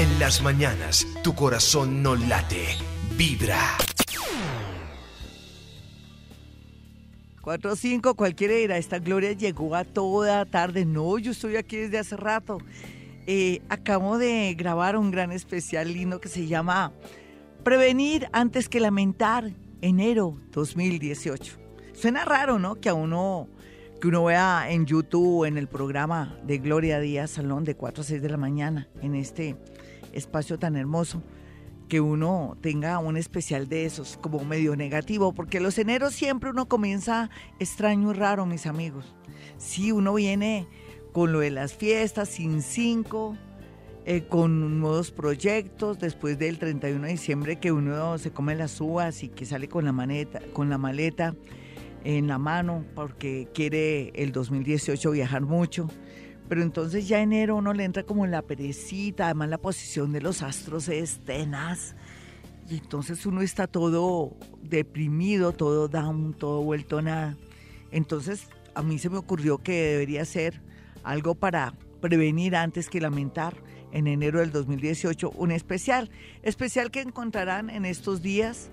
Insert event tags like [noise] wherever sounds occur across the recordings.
En las mañanas, tu corazón no late, vibra. 4 o 5, cualquiera dirá, esta Gloria llegó a toda tarde. No, yo estoy aquí desde hace rato. Eh, acabo de grabar un gran especial lindo que se llama Prevenir antes que lamentar, enero 2018. Suena raro, ¿no? Que a uno, que uno vea en YouTube, en el programa de Gloria Díaz Salón de 4 a 6 de la mañana, en este espacio tan hermoso que uno tenga un especial de esos como medio negativo, porque los eneros siempre uno comienza extraño y raro, mis amigos. Si uno viene con lo de las fiestas, sin cinco, eh, con nuevos proyectos, después del 31 de diciembre que uno se come las uvas y que sale con la, maneta, con la maleta en la mano porque quiere el 2018 viajar mucho pero entonces ya enero uno le entra como en la perecita, además la posición de los astros es tenaz. Y entonces uno está todo deprimido, todo down, todo vuelto a nada. Entonces a mí se me ocurrió que debería ser algo para prevenir antes que lamentar en enero del 2018, un especial. Especial que encontrarán en estos días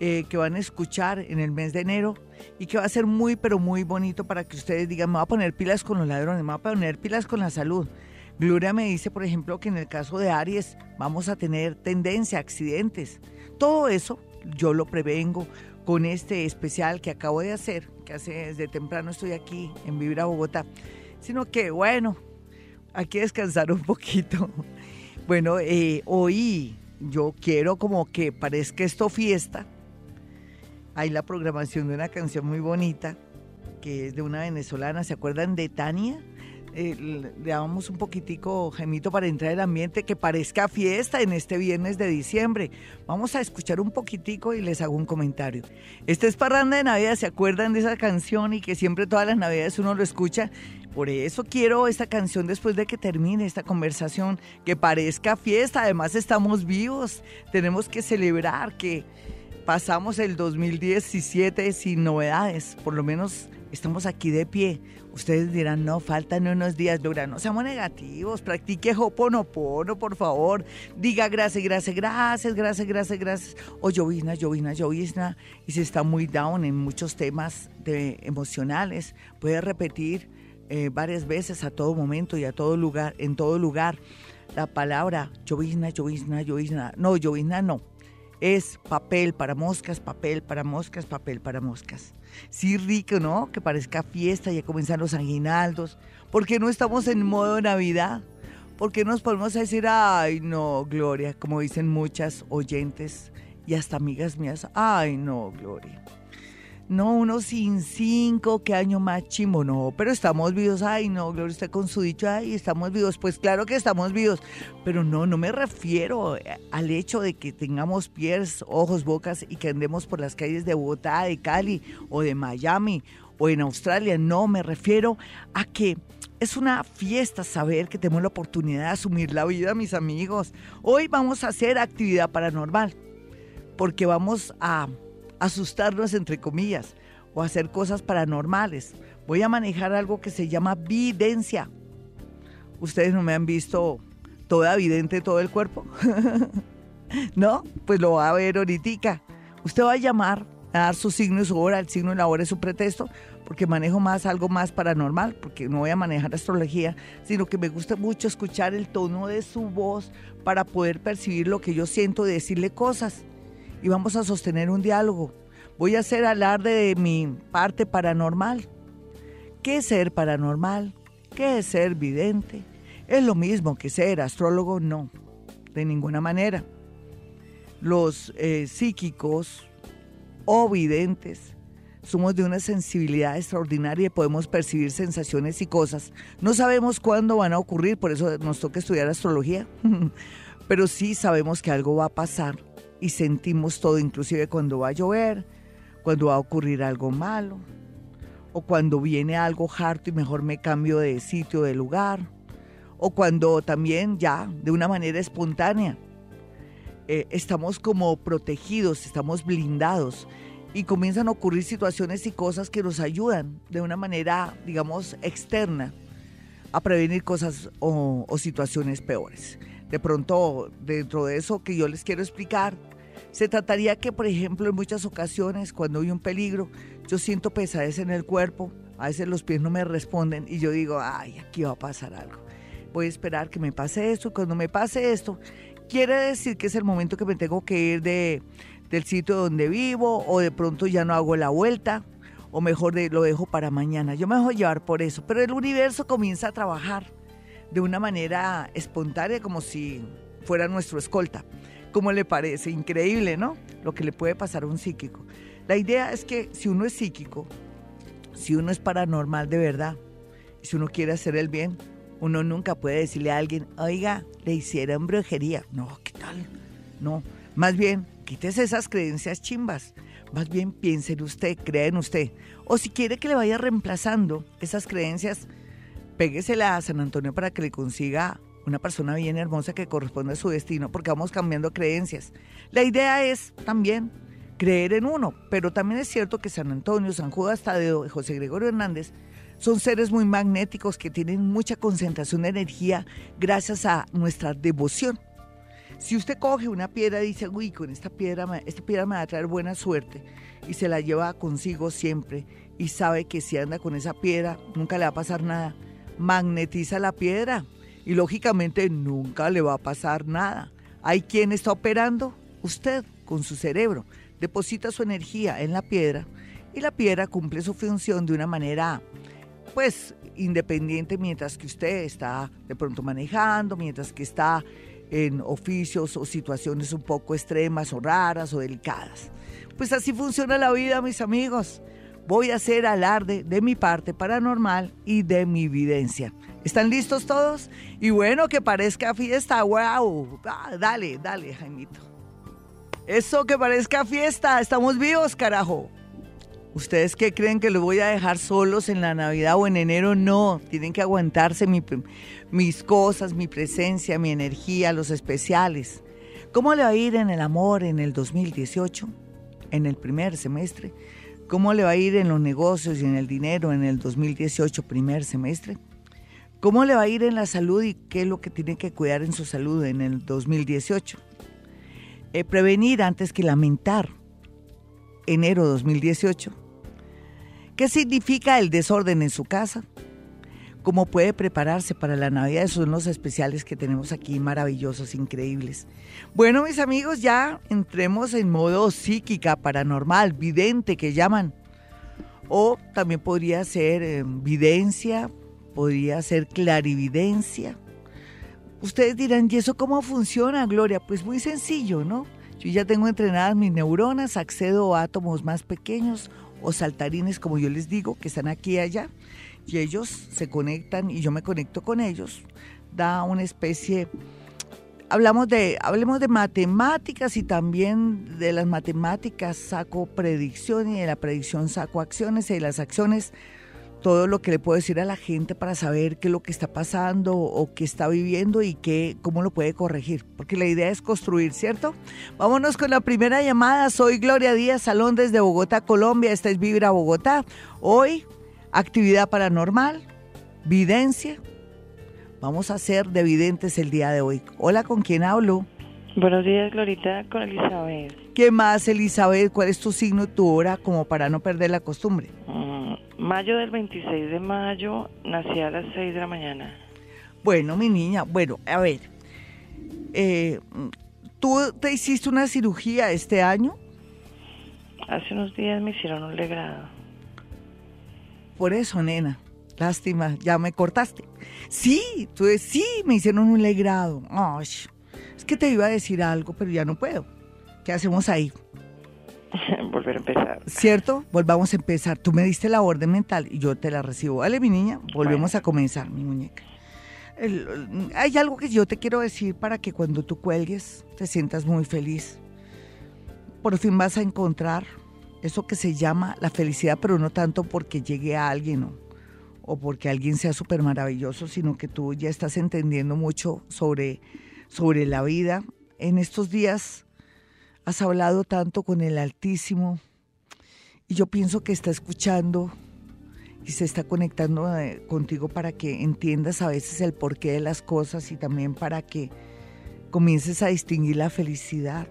eh, que van a escuchar en el mes de enero y que va a ser muy, pero muy bonito para que ustedes digan, me voy a poner pilas con los ladrones, me voy a poner pilas con la salud. Gloria me dice, por ejemplo, que en el caso de Aries vamos a tener tendencia a accidentes. Todo eso yo lo prevengo con este especial que acabo de hacer, que hace desde temprano estoy aquí en Vibra Bogotá. Sino que, bueno, hay que descansar un poquito. [laughs] Bueno, eh, hoy yo quiero como que parezca esto fiesta, hay la programación de una canción muy bonita que es de una venezolana, ¿se acuerdan de Tania? Eh, le damos un poquitico gemito para entrar el ambiente que parezca fiesta en este viernes de diciembre. Vamos a escuchar un poquitico y les hago un comentario. Este es Parranda de Navidad, ¿se acuerdan de esa canción y que siempre todas las Navidades uno lo escucha? Por eso quiero esta canción después de que termine esta conversación, que parezca fiesta, además estamos vivos, tenemos que celebrar que pasamos el 2017 sin novedades, por lo menos estamos aquí de pie. Ustedes dirán, no, faltan unos días, Laura, no seamos negativos, practique Hoponopono, por favor. Diga gracias, gracias, gracias, gracias, gracias, gracias. O llovizna, llovizna, llovizna. Y si está muy down en muchos temas emocionales, puede repetir eh, varias veces a todo momento y a todo lugar, en todo lugar, la palabra llovizna, llovizna, llovizna. No, llovizna no es papel para moscas, papel para moscas, papel para moscas. Sí, rico, ¿no? Que parezca fiesta, ya comienzan los aguinaldos. ¿Por qué no estamos en modo Navidad? ¿Por qué nos podemos decir, ay, no, Gloria, como dicen muchas oyentes y hasta amigas mías, ay, no, Gloria? No, uno sin cinco, qué año más chimbo, no, pero estamos vivos, ay, no, Gloria, usted con su dicho, ay, estamos vivos, pues claro que estamos vivos, pero no, no me refiero al hecho de que tengamos pies, ojos, bocas y que andemos por las calles de Bogotá, de Cali o de Miami o en Australia, no, me refiero a que es una fiesta saber que tenemos la oportunidad de asumir la vida, mis amigos. Hoy vamos a hacer actividad paranormal, porque vamos a asustarnos entre comillas o hacer cosas paranormales. Voy a manejar algo que se llama videncia. Ustedes no me han visto toda vidente todo el cuerpo. [laughs] ¿No? Pues lo va a ver ahorita. Usted va a llamar a dar su signo y su hora, el signo y la hora es su pretexto, porque manejo más algo más paranormal, porque no voy a manejar astrología, sino que me gusta mucho escuchar el tono de su voz para poder percibir lo que yo siento y decirle cosas y vamos a sostener un diálogo. Voy a hacer alarde de mi parte paranormal. ¿Qué es ser paranormal? ¿Qué es ser vidente? ¿Es lo mismo que ser astrólogo? No, de ninguna manera. Los eh, psíquicos o videntes somos de una sensibilidad extraordinaria y podemos percibir sensaciones y cosas. No sabemos cuándo van a ocurrir, por eso nos toca estudiar astrología, [laughs] pero sí sabemos que algo va a pasar y sentimos todo, inclusive cuando va a llover, cuando va a ocurrir algo malo, o cuando viene algo harto y mejor me cambio de sitio, de lugar, o cuando también ya de una manera espontánea eh, estamos como protegidos, estamos blindados y comienzan a ocurrir situaciones y cosas que nos ayudan de una manera, digamos, externa a prevenir cosas o situaciones peores. de pronto dentro de eso que yo les quiero explicar, se trataría que, por ejemplo, en muchas ocasiones, cuando hay un peligro, yo siento pesadez en el cuerpo, a veces los pies no me responden y yo digo, ay, aquí va a pasar algo. Voy a esperar que me pase esto. Cuando me pase esto, quiere decir que es el momento que me tengo que ir de, del sitio donde vivo o de pronto ya no hago la vuelta o mejor de, lo dejo para mañana. Yo me dejo llevar por eso, pero el universo comienza a trabajar de una manera espontánea como si fuera nuestro escolta. ¿Cómo le parece? Increíble, ¿no? Lo que le puede pasar a un psíquico. La idea es que si uno es psíquico, si uno es paranormal de verdad, si uno quiere hacer el bien, uno nunca puede decirle a alguien, oiga, le hicieron brujería. No, ¿qué tal? No, más bien, quítese esas creencias chimbas. Más bien piense en usted, crea en usted. O si quiere que le vaya reemplazando esas creencias, péguesela a San Antonio para que le consiga una persona bien hermosa que corresponde a su destino, porque vamos cambiando creencias. La idea es también creer en uno, pero también es cierto que San Antonio, San Judas Tadeo y José Gregorio Hernández son seres muy magnéticos que tienen mucha concentración de energía gracias a nuestra devoción. Si usted coge una piedra y dice, uy, con esta piedra, esta piedra me va a traer buena suerte, y se la lleva consigo siempre, y sabe que si anda con esa piedra, nunca le va a pasar nada, magnetiza la piedra y lógicamente nunca le va a pasar nada. ¿Hay quien está operando? Usted, con su cerebro. Deposita su energía en la piedra y la piedra cumple su función de una manera, pues, independiente mientras que usted está de pronto manejando, mientras que está en oficios o situaciones un poco extremas o raras o delicadas. Pues así funciona la vida, mis amigos. Voy a hacer alarde de mi parte paranormal y de mi evidencia. ¿Están listos todos? Y bueno, que parezca fiesta, wow. Ah, dale, dale, Jaimito. Eso que parezca fiesta, estamos vivos, carajo. ¿Ustedes qué creen que los voy a dejar solos en la Navidad o en enero? No, tienen que aguantarse mis cosas, mi presencia, mi energía, los especiales. ¿Cómo le va a ir en el amor en el 2018, en el primer semestre? ¿Cómo le va a ir en los negocios y en el dinero en el 2018, primer semestre? ¿Cómo le va a ir en la salud y qué es lo que tiene que cuidar en su salud en el 2018? Eh, prevenir antes que lamentar. Enero 2018. ¿Qué significa el desorden en su casa? ¿Cómo puede prepararse para la Navidad? Esos son los especiales que tenemos aquí, maravillosos, increíbles. Bueno, mis amigos, ya entremos en modo psíquica, paranormal, vidente, que llaman. O también podría ser eh, videncia, podría ser clarividencia. Ustedes dirán, ¿y eso cómo funciona, Gloria? Pues muy sencillo, ¿no? Yo ya tengo entrenadas mis neuronas, accedo a átomos más pequeños o saltarines, como yo les digo, que están aquí y allá, y ellos se conectan y yo me conecto con ellos. Da una especie, hablamos de, hablemos de matemáticas y también de las matemáticas saco predicción y de la predicción saco acciones y de las acciones todo lo que le puedo decir a la gente para saber qué es lo que está pasando o qué está viviendo y qué, cómo lo puede corregir. Porque la idea es construir, ¿cierto? Vámonos con la primera llamada. Soy Gloria Díaz Salón desde Bogotá, Colombia. Esta es Vibra Bogotá. Hoy, actividad paranormal, videncia. Vamos a hacer de videntes el día de hoy. Hola, ¿con quién hablo? Buenos días, Glorita, con Elizabeth. ¿Qué más, Elizabeth? ¿Cuál es tu signo y tu hora como para no perder la costumbre? Mm, mayo del 26 de mayo, nací a las 6 de la mañana. Bueno, mi niña, bueno, a ver, eh, ¿tú te hiciste una cirugía este año? Hace unos días me hicieron un legrado. Por eso, nena, lástima, ya me cortaste. Sí, tú sí, me hicieron un legrado. Ay, es que te iba a decir algo, pero ya no puedo. ¿Qué hacemos ahí? [laughs] Volver a empezar. ¿Cierto? Volvamos a empezar. Tú me diste la orden mental y yo te la recibo. Vale, mi niña, volvemos a comenzar, mi muñeca. hay algo que yo te quiero decir para que cuando tú cuelgues te sientas muy feliz. Por fin vas a encontrar eso que se llama la felicidad, pero no tanto porque llegue a alguien o, o porque alguien sea súper maravilloso, sino que tú ya estás entendiendo mucho sobre sobre la vida. En estos días has hablado tanto con el Altísimo y yo pienso que está escuchando y se está conectando eh, contigo para que entiendas a veces el porqué de las cosas y también para que comiences a distinguir la felicidad.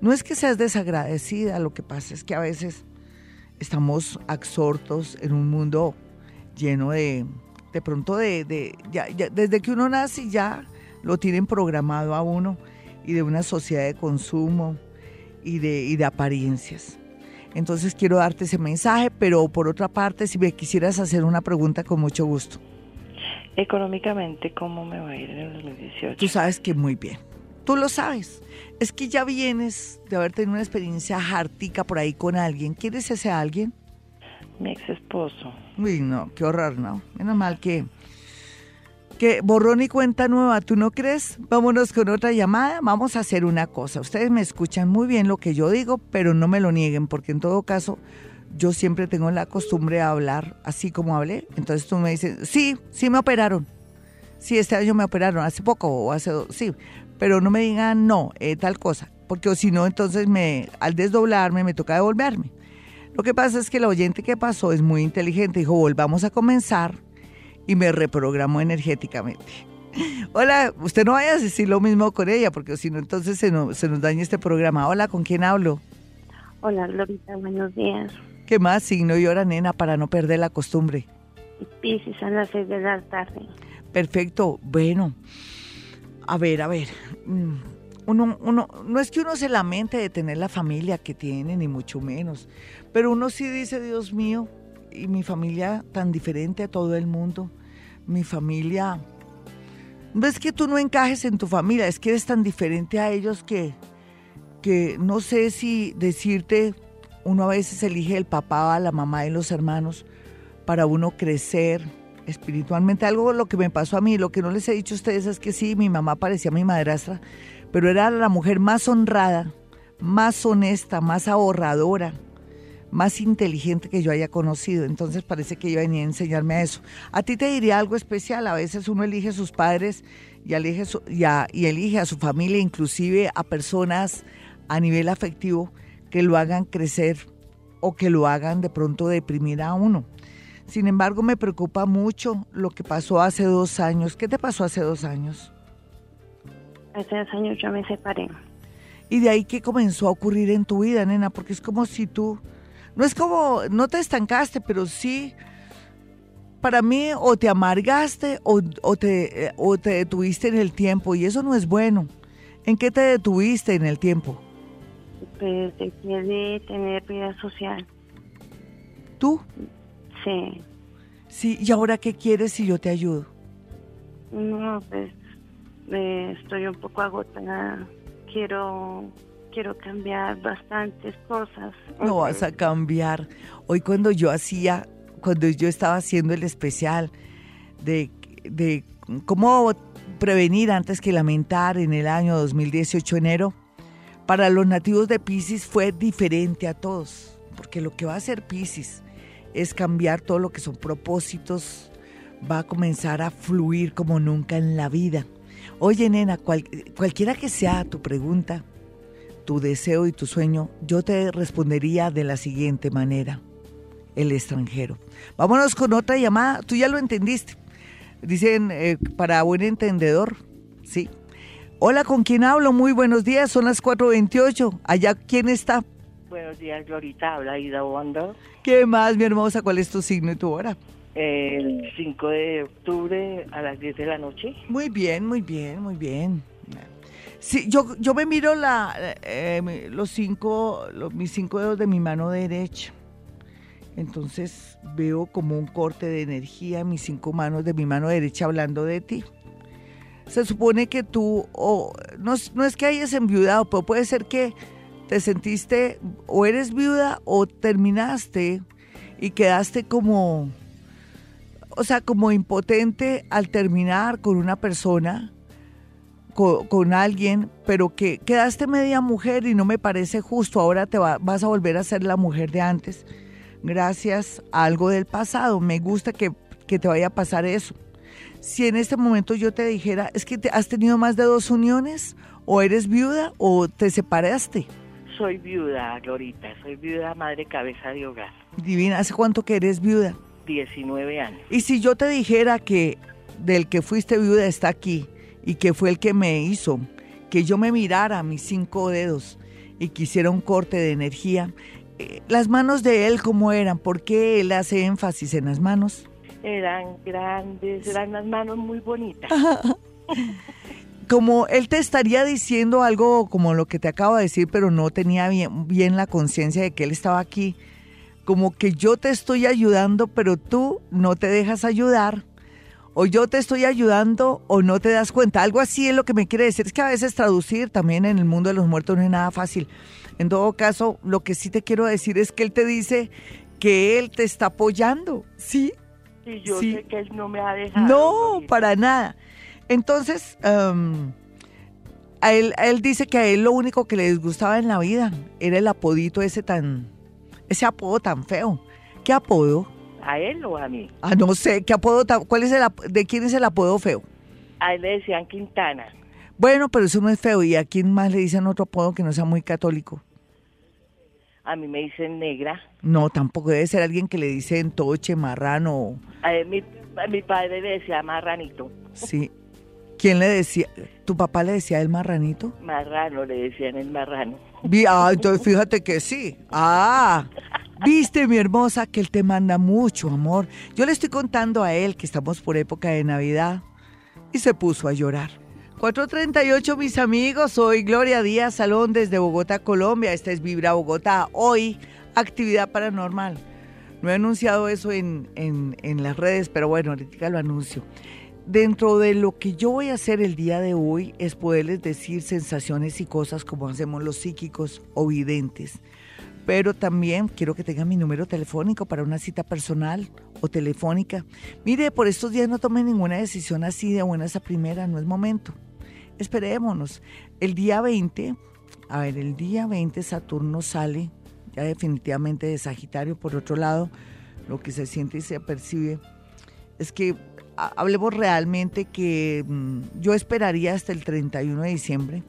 No es que seas desagradecida, lo que pasa es que a veces estamos absortos en un mundo lleno de, de pronto de, desde que uno nace ya lo tienen programado a uno y de una sociedad de consumo y de, y de apariencias. Entonces quiero darte ese mensaje, pero por otra parte, si me quisieras hacer una pregunta con mucho gusto. Económicamente, ¿cómo me va a ir en el 2018? Tú sabes que muy bien. Tú lo sabes. Es que ya vienes de haber tenido una experiencia hartica por ahí con alguien. ¿Quién es ese alguien? Mi ex esposo. Uy, no, qué horror, ¿no? Menos mal que que borrón y cuenta nueva, ¿tú no crees? Vámonos con otra llamada. Vamos a hacer una cosa. Ustedes me escuchan muy bien lo que yo digo, pero no me lo nieguen, porque en todo caso yo siempre tengo la costumbre de hablar así como hablé. Entonces tú me dices, sí, sí me operaron. Sí, este año me operaron, hace poco o hace dos, sí. Pero no me digan no, eh, tal cosa, porque si no, entonces me, al desdoblarme me toca devolverme. Lo que pasa es que el oyente que pasó es muy inteligente, dijo, volvamos a comenzar y me reprogramó energéticamente. Hola, usted no vaya a decir lo mismo con ella, porque si no, entonces se nos, se nos daña este programa. Hola, ¿con quién hablo? Hola, Glorita, buenos días. ¿Qué más signo y hora, nena, para no perder la costumbre? Piscis a las seis de la tarde. Perfecto, bueno. A ver, a ver. Mm, uno, uno, no es que uno se lamente de tener la familia que tiene, ni mucho menos, pero uno sí dice, Dios mío, y mi familia tan diferente a todo el mundo. Mi familia, no es que tú no encajes en tu familia, es que eres tan diferente a ellos que, que no sé si decirte, uno a veces elige el papá, la mamá y los hermanos para uno crecer espiritualmente. Algo lo que me pasó a mí, lo que no les he dicho a ustedes es que sí, mi mamá parecía mi madrastra, pero era la mujer más honrada, más honesta, más ahorradora, más inteligente que yo haya conocido. Entonces parece que yo venía a enseñarme a eso. A ti te diría algo especial. A veces uno elige a sus padres y elige, y elige a su familia, inclusive a personas a nivel afectivo que lo hagan crecer o que lo hagan de pronto deprimir a uno. Sin embargo, me preocupa mucho lo que pasó hace dos años. ¿Qué te pasó hace dos años? Hace dos años yo me separé. ¿Y de ahí qué comenzó a ocurrir en tu vida, nena? Porque es como si tú no es como, no te estancaste, pero sí, para mí, o te amargaste o, te, o te detuviste en el tiempo, y eso no es bueno. ¿En qué te detuviste en el tiempo? Pues dejé de tener vida social. ¿Tú? Sí. Sí, ¿y ahora qué quieres si yo te ayudo? No, pues eh, estoy un poco agotada. Quiero quiero cambiar bastantes cosas. No vas a cambiar. Hoy cuando yo hacía, cuando yo estaba haciendo el especial de, de cómo prevenir antes que lamentar en el año 2018 enero, para los nativos de Pisces fue diferente a todos, porque lo que va a hacer Pisces es cambiar todo lo que son propósitos, va a comenzar a fluir como nunca en la vida. Oye, nena, cualquiera que sea tu pregunta, tu deseo y tu sueño, yo te respondería de la siguiente manera. El extranjero. Vámonos con otra llamada. Tú ya lo entendiste. Dicen, eh, para buen entendedor, sí. Hola, ¿con quién hablo? Muy buenos días, son las 4.28. Allá, ¿quién está? Buenos días, Glorita. Habla Ida Bondo. ¿Qué más, mi hermosa? ¿Cuál es tu signo y tu hora? El 5 de octubre a las 10 de la noche. Muy bien, muy bien, muy bien. Sí, yo, yo me miro la, eh, los cinco, mis cinco dedos de mi mano derecha. Entonces veo como un corte de energía en mis cinco manos de mi mano derecha hablando de ti. Se supone que tú, o no, no es que hayas enviudado, pero puede ser que te sentiste o eres viuda o terminaste y quedaste como, o sea, como impotente al terminar con una persona con, alguien, pero que quedaste media mujer y no me parece justo, ahora te vas a volver a ser la mujer de antes, gracias a algo del pasado. Me gusta que, te vaya a pasar eso. Si en este momento yo te dijera, es que te, has tenido más de dos uniones, o eres viuda o te separaste. Soy viuda, Glorita, soy viuda madre cabeza de hogar. Divina, ¿hace cuánto que eres viuda? 19 años. Y si yo te dijera que del que fuiste viuda está aquí, y que fue el que me hizo que yo me mirara a mis cinco dedos y quisiera un corte de energía. Eh, las manos de él, ¿cómo eran? ¿Por qué él hace énfasis en las manos? Eran grandes, eran las manos muy bonitas. [laughs] como él te estaría diciendo algo como lo que te acabo de decir, pero no tenía bien, bien la conciencia de que él estaba aquí. Como que yo te estoy ayudando, pero tú no te dejas ayudar. O yo te estoy ayudando o no te das cuenta. Algo así es lo que me quiere decir. Es que a veces traducir también en el mundo de los muertos no es nada fácil. En todo caso, lo que sí te quiero decir es que él te dice que él te está apoyando. ¿Sí? Y yo sé que él no me ha dejado. No, para nada. Entonces, um, a él, él dice que a él lo único que le disgustaba en la vida era el apodito ese tan, ese apodo tan feo. ¿Qué apodo? ¿A él o a mí? Ah, no sé, ¿qué apodo? ¿Cuál es el, de quién es el apodo feo? A él le decían Quintana. Bueno, pero eso no es feo. ¿Y a quién más le dicen otro apodo que no sea muy católico? A mí me dicen negra. No, tampoco debe ser alguien que le dicen toche, marrano. A, mi, a mi padre le decía marranito. Sí, ¿Quién le decía? ¿Tu papá le decía el marranito? Marrano, le decían el marrano. Ah, entonces fíjate que sí. Ah, [laughs] viste mi hermosa que él te manda mucho amor. Yo le estoy contando a él que estamos por época de Navidad y se puso a llorar. 438 mis amigos, soy Gloria Díaz Salón desde Bogotá, Colombia. Esta es Vibra Bogotá. Hoy, actividad paranormal. No he anunciado eso en, en, las redes, pero bueno, ahorita lo anuncio. Dentro de lo que yo voy a hacer el día de hoy es poderles decir sensaciones y cosas como hacemos los psíquicos o videntes. Pero también quiero que tengan mi número telefónico para una cita personal o telefónica. Mire, por estos días no tome ninguna decisión así de buenas a primera, no es momento. Esperémonos. El día 20, a ver, el día 20 Saturno sale ya definitivamente de Sagitario. Por otro lado, lo que se siente y se percibe es que hablemos realmente que mm, yo esperaría hasta el 31 de diciembre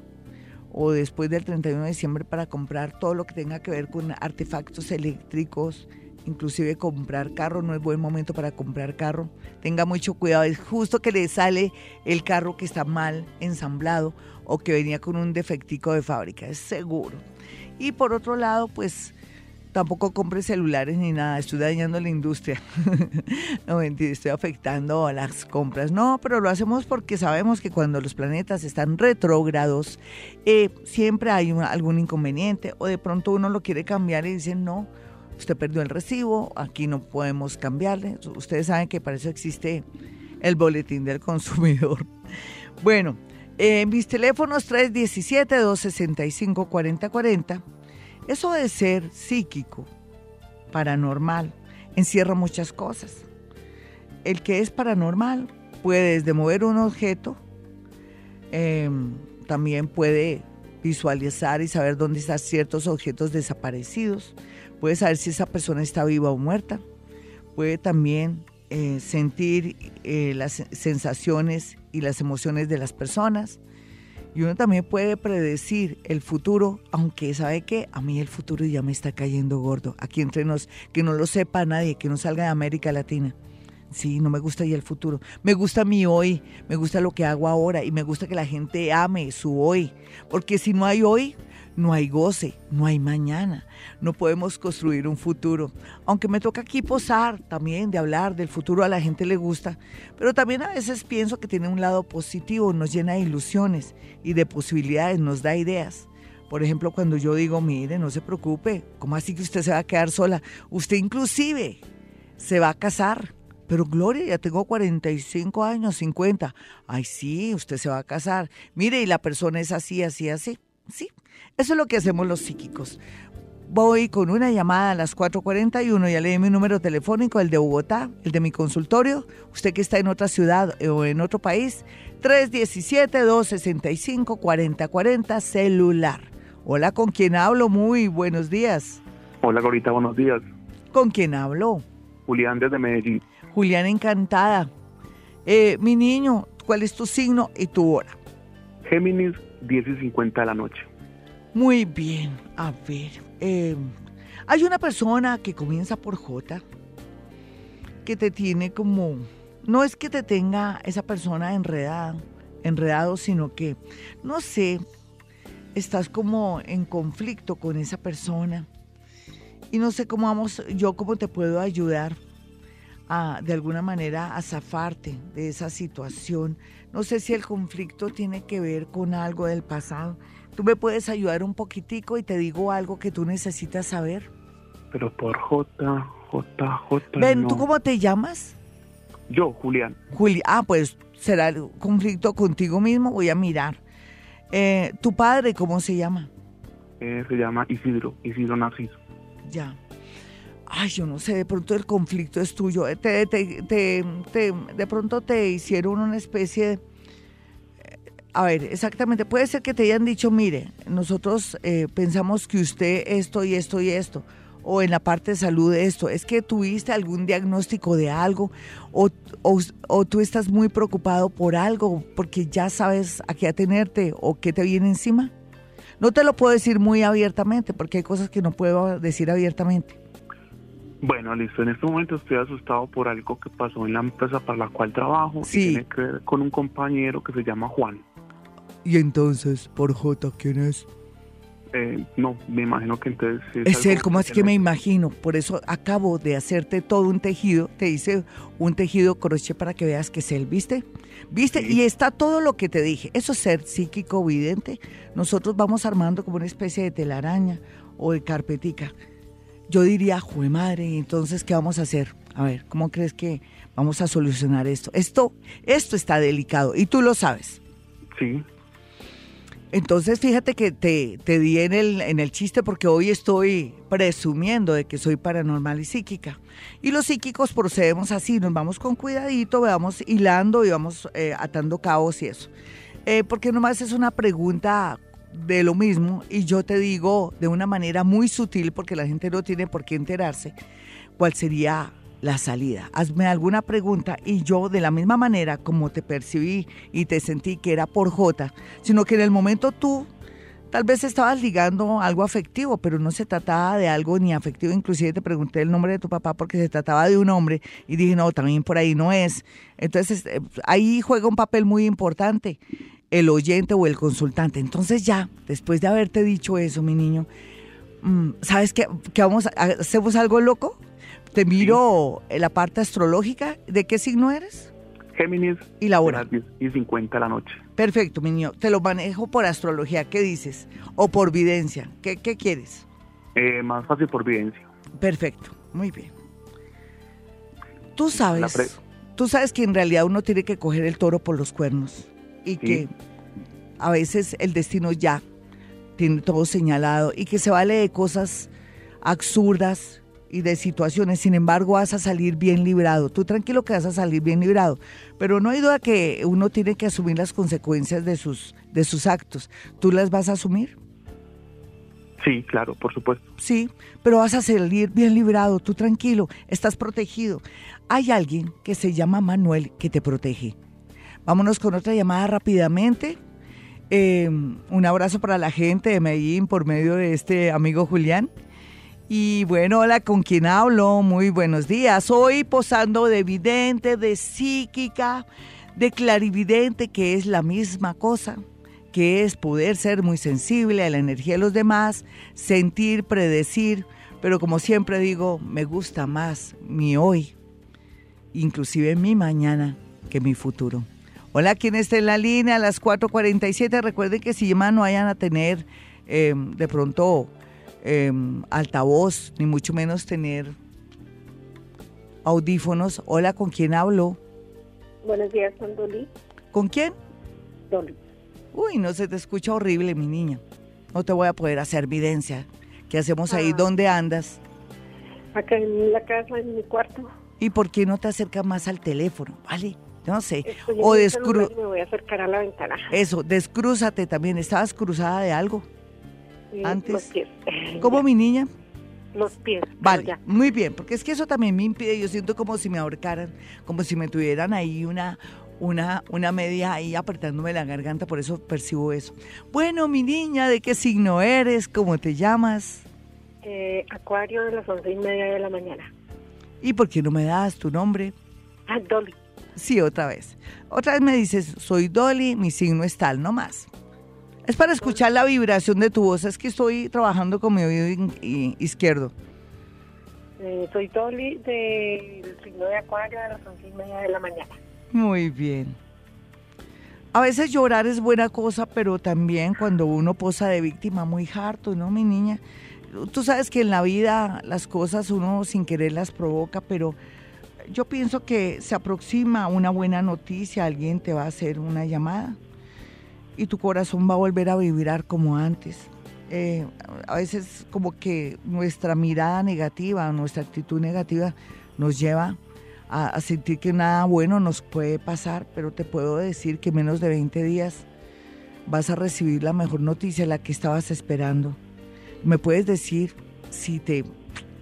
o después del 31 de diciembre para comprar todo lo que tenga que ver con artefactos eléctricos, inclusive comprar carro, no es buen momento para comprar carro. Tenga mucho cuidado, es justo que le sale el carro que está mal ensamblado o que venía con un defectico de fábrica, es seguro. Y por otro lado, pues tampoco compre celulares ni nada, estoy dañando la industria. [laughs] no mentira, estoy afectando a las compras. No, pero lo hacemos porque sabemos que cuando los planetas están retrógrados, eh, siempre hay algún inconveniente o de pronto uno lo quiere cambiar y dice, no, usted perdió el recibo, aquí no podemos cambiarle. Ustedes saben que para eso existe el boletín del consumidor. [laughs] Bueno, en mis teléfonos 317-265-4040 eso de ser psíquico, paranormal, encierra muchas cosas. El que es paranormal puede desde mover un objeto, em, también puede visualizar y saber dónde están ciertos objetos desaparecidos, puede saber si esa persona está viva o muerta, puede también eh, sentir eh, las sensaciones y las emociones de las personas, y uno también puede predecir el futuro, aunque sabe que a mí el futuro ya me está cayendo gordo. Aquí entre nos, que no lo sepa nadie, que no salga de América Latina. Sí, no me gusta ya el futuro. Me gusta mi hoy, me gusta lo que hago ahora y me gusta que la gente ame su hoy. Porque si no hay hoy, no hay goce, no hay mañana, no podemos construir un futuro. Aunque me toca aquí posar también de hablar del futuro, a la gente le gusta, pero también a veces pienso que tiene un lado positivo, nos llena de ilusiones y de posibilidades, nos da ideas. Por ejemplo, cuando yo digo, mire, no se preocupe, ¿cómo así que usted se va a quedar sola? Usted inclusive se va a casar. Pero Gloria, ya tengo 45 años, 50. Ay, sí, usted se va a casar. Mire, y la persona es así, así, así. Sí, eso es lo que hacemos los psíquicos. Voy con una llamada a las 4.41, ya leí mi número telefónico, el de Bogotá, el de mi consultorio. Usted que está en otra ciudad o en otro país, 317-265-4040, celular. Hola, ¿con quién hablo? Muy buenos días. Hola, Gorita, buenos días. ¿Con quién hablo? Julián desde Medellín. Julián, encantada. Eh, mi niño, ¿cuál es tu signo y tu hora? Géminis, 10 y 50 de la noche. Muy bien, a ver. Em, hay una persona que comienza por J que te tiene como, no es que te tenga esa persona enredada, enredado, sino que, no sé, estás como en conflicto con esa persona y no sé cómo vamos, yo cómo te puedo ayudar a, de alguna manera a zafarte de esa situación. No sé si el conflicto tiene que ver con algo del pasado. Tú me puedes ayudar un poquitico y te digo algo que tú necesitas saber. Pero por J, J, J. Ven, no. ¿tú cómo te llamas? Yo, Julián. Juli, ah, pues será el conflicto contigo mismo, voy a mirar. Eh, ¿Tu padre cómo se llama? Eh, se llama Isidro, Isidro Narciso. Ya. Ay, yo no sé, de pronto el conflicto es tuyo. Eh, Te, te- te- te- de pronto te hicieron una especie de... A ver, exactamente, puede ser que te hayan dicho, mire, nosotros eh, pensamos que usted esto y esto y esto, o en la parte de salud esto, es que tuviste algún diagnóstico de algo, o, o, o tú estás muy preocupado por algo, porque ya sabes a qué atenerte o qué te viene encima. No te lo puedo decir muy abiertamente, porque hay cosas que no puedo decir abiertamente. Bueno, listo. En este momento estoy asustado por algo que pasó en la empresa para la cual trabajo. y Sí. tiene que ver con un compañero que se llama Juan. Y entonces, por J, ¿quién es? Eh, no, me imagino que entonces... sí Es él, ¿cómo así que me imagino? Por eso acabo de hacerte todo un tejido, te hice un tejido crochet para que veas que es él, ¿viste? ¿Viste? Sí. Y está todo lo que te dije. Eso es ser psíquico vidente. Nosotros vamos armando como una especie de telaraña o de carpetica. Yo diría, jue madre, entonces, ¿qué vamos a hacer? A ver, ¿cómo crees que vamos a solucionar esto? Esto, esto está delicado y tú lo sabes. Sí, Entonces, fíjate que te, te di en el, en el chiste porque hoy estoy presumiendo de que soy paranormal y psíquica. Y los psíquicos procedemos así, nos vamos con cuidadito, vamos hilando y vamos eh, atando cabos y eso. Eh, porque nomás es una pregunta de lo mismo y yo te digo de una manera muy sutil, porque la gente no tiene por qué enterarse, cuál sería la salida. Hazme alguna pregunta y yo de la misma manera como te percibí y te sentí que era por J, sino que en el momento tú tal vez estabas ligando algo afectivo, pero no se trataba de algo ni afectivo, inclusive te pregunté el nombre de tu papá porque se trataba de un hombre y dije, no, también por ahí no es. Entonces eh, ahí juega un papel muy importante el oyente o el consultante. Entonces ya, después de haberte dicho eso, mi niño, mm, ¿sabes qué? ¿Qué vamos a, ¿Hacemos algo loco? Te miro en la parte astrológica. ¿De qué signo eres? Géminis. Y la hora. a las 10 y 50 de la noche. Perfecto, mi niño. Te lo manejo por astrología. ¿Qué dices? O por videncia. ¿Qué, qué quieres? Eh, más fácil por vivencia. Perfecto. Muy bien. Tú sabes, tú sabes que en realidad uno tiene que coger el toro por los cuernos y que a veces el destino ya tiene todo señalado y que se vale de cosas absurdas y de situaciones, sin embargo vas a salir bien librado. Tú tranquilo que vas a salir bien librado, pero no hay duda que uno tiene que asumir las consecuencias de sus, de sus actos. ¿Tú las vas a asumir? Sí, claro, por supuesto. Sí, pero vas a salir bien librado, tú tranquilo, estás protegido. Hay alguien que se llama Manuel que te protege. Vámonos con otra llamada rápidamente. Eh, un abrazo para la gente de Medellín por medio de este amigo Julián. Y bueno, hola, ¿con quién hablo? Muy buenos días. Hoy posando de vidente, de psíquica, de clarividente, que es la misma cosa, que es poder ser muy sensible a la energía de los demás, sentir, predecir, pero como siempre digo, me gusta más mi hoy, inclusive mi mañana, que mi futuro. Hola, ¿quién está en la línea? A las 4.47. Recuerden que si llaman no vayan a tener eh, de pronto eh, altavoz, ni mucho menos tener audífonos. Hola, ¿con quién hablo? Buenos días, con Dolly. ¿Con quién? Dolly. Uy, no se te escucha horrible, mi niña. No te voy a poder hacer evidencia. ¿Qué hacemos ahí? Ah. ¿Dónde andas? Acá en la casa, en mi cuarto. ¿Y por qué no te acercas más al teléfono? ¿Vale? No sé. Estoy O descru... Me voy a acercar a la ventana. Eso, descrúzate también. ¿Estabas cruzada de algo? Antes. Los pies. [laughs] ¿Cómo, mi niña? Los pies. Vale, ya. muy bien, porque es que eso también me impide, yo siento como si me ahorcaran, como si me tuvieran ahí una, una, una media ahí apretándome la garganta, por eso percibo eso. Bueno, mi niña, ¿de qué signo eres? ¿Cómo te llamas? Eh, acuario de las once y media de la mañana. ¿Y por qué no me das tu nombre? Ah, Dolly. Sí, otra vez. Otra vez me dices, soy Dolly, mi signo es tal, no más. Es para escuchar la vibración de tu voz. Es que estoy trabajando con mi oído izquierdo. Eh, soy Toli del signo de Acuario a las once y media de la mañana. Muy bien. A veces llorar es buena cosa, pero también cuando uno posa de víctima muy harto, ¿no, mi niña? Tú sabes que en la vida las cosas uno sin querer las provoca, pero yo pienso que se aproxima una buena noticia, alguien te va a hacer una llamada y tu corazón va a volver a vibrar como antes. Eh, a veces como que nuestra mirada negativa, nuestra actitud negativa nos lleva a, sentir que nada bueno nos puede pasar, pero te puedo decir que menos de 20 días vas a recibir la mejor noticia, la que estabas esperando. ¿Me puedes decir si te,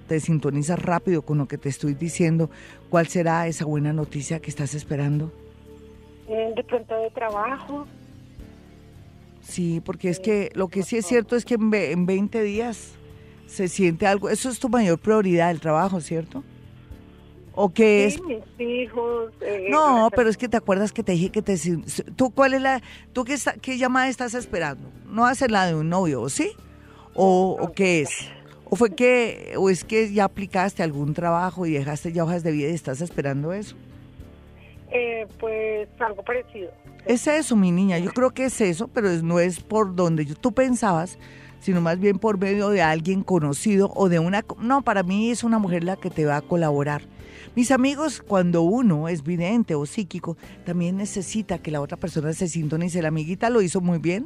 te sintonizas rápido con lo que te estoy diciendo, cuál será esa buena noticia que estás esperando? Eh, de pronto de trabajo. Sí, porque es que lo que sí es cierto es que en, en 20 días se siente algo, eso es tu mayor prioridad, el trabajo, ¿cierto? ¿O qué es? mis hijos. Eh, no, pero es que te acuerdas que te dije que te... ¿Tú cuál es la... ¿Tú qué, está, qué llamada estás esperando? ¿No hacer la de un novio, sí? ¿O, ¿O qué es? ¿O fue que... o es que ya aplicaste algún trabajo y dejaste ya hojas de vida y estás esperando eso? Eh, pues algo parecido. Es eso, mi niña. Yo creo que es eso, pero no es por donde tú pensabas, sino más bien por medio de alguien conocido o de una... No, para mí es una mujer la que te va a colaborar mis amigos, cuando uno es vidente o psíquico, también necesita que la otra persona se sintonice. La amiguita lo hizo muy bien.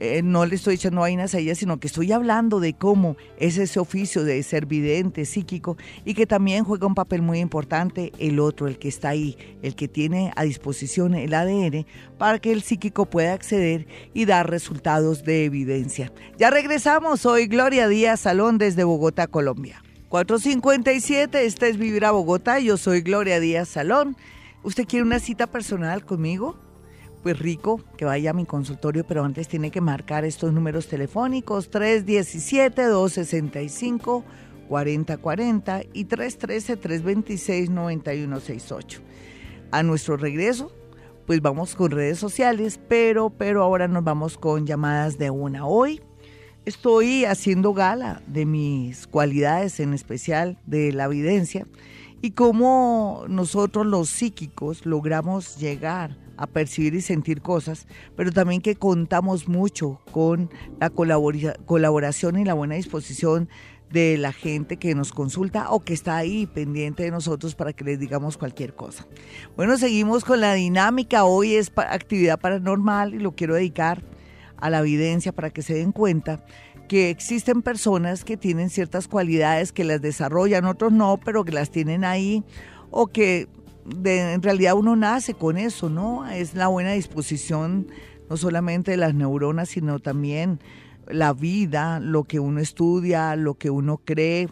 Eh, no le estoy echando vainas a ella, sino que estoy hablando de cómo es ese oficio de ser vidente, psíquico, y que también juega un papel muy importante el otro, el que está ahí, el que tiene a disposición el ADN para que el psíquico pueda acceder y dar resultados de evidencia. Ya regresamos, hoy Gloria Díaz Salón desde Bogotá, Colombia. 457, esta es Vivir a Bogotá, yo soy Gloria Díaz Salón. ¿Usted quiere una cita personal conmigo? Pues rico, que vaya a mi consultorio, pero antes tiene que marcar estos números telefónicos 317-265-4040 y 313-326-9168. A nuestro regreso, pues vamos con redes sociales, pero, pero ahora nos vamos con llamadas de una. Hoy estoy haciendo gala de mis cualidades, en especial de la evidencia, y cómo nosotros los psíquicos logramos llegar a percibir y sentir cosas, pero también que contamos mucho con la colaboración y la buena disposición de la gente que nos consulta o que está ahí pendiente de nosotros para que les digamos cualquier cosa. Bueno, seguimos con la dinámica. Hoy es actividad paranormal y lo quiero dedicar a la evidencia para que se den cuenta que existen personas que tienen ciertas cualidades que las desarrollan, otros no, pero que las tienen ahí o que en realidad uno nace con eso, ¿no? Es la buena disposición no solamente de las neuronas, sino también la vida, lo que uno estudia, lo que uno cree